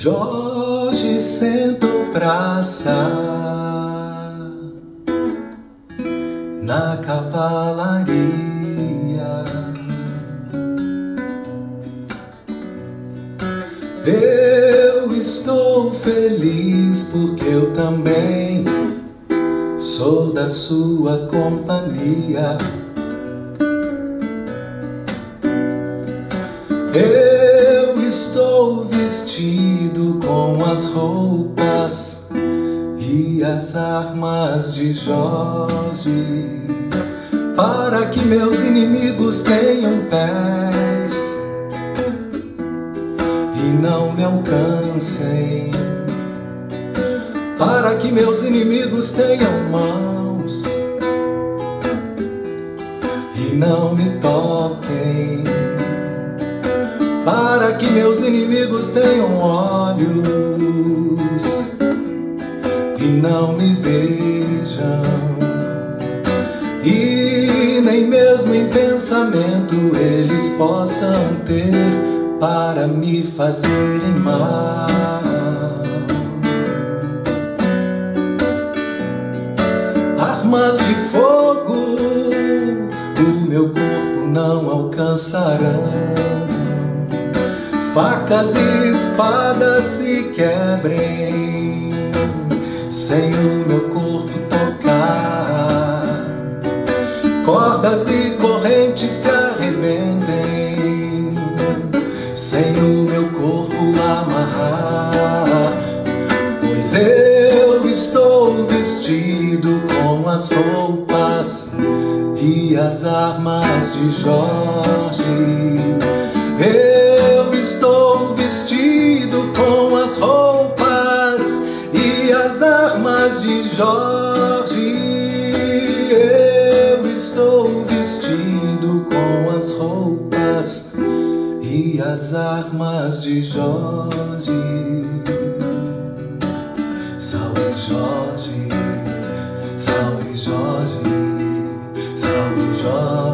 Jorge sentou praça na cavalaria. Eu estou feliz porque eu também sou da sua companhia. Eu estou vestido com as roupas e as armas de Jorge, para que meus inimigos tenham pés e não me alcancem, para que meus inimigos tenham mãos e não me toquem para que meus inimigos tenham olhos e não me vejam, e nem mesmo em pensamento eles possam ter para me fazerem mal. Armas de fogo o meu corpo não alcançarão facas e espadas se quebrem sem o meu corpo tocar, cordas e correntes se arrebentem sem o meu corpo amarrar, pois eu estou vestido com as roupas e as armas de Jorge. Eu de Jorge. Eu estou vestido com as roupas e as armas de Jorge. Salve Jorge, salve Jorge, salve Jorge.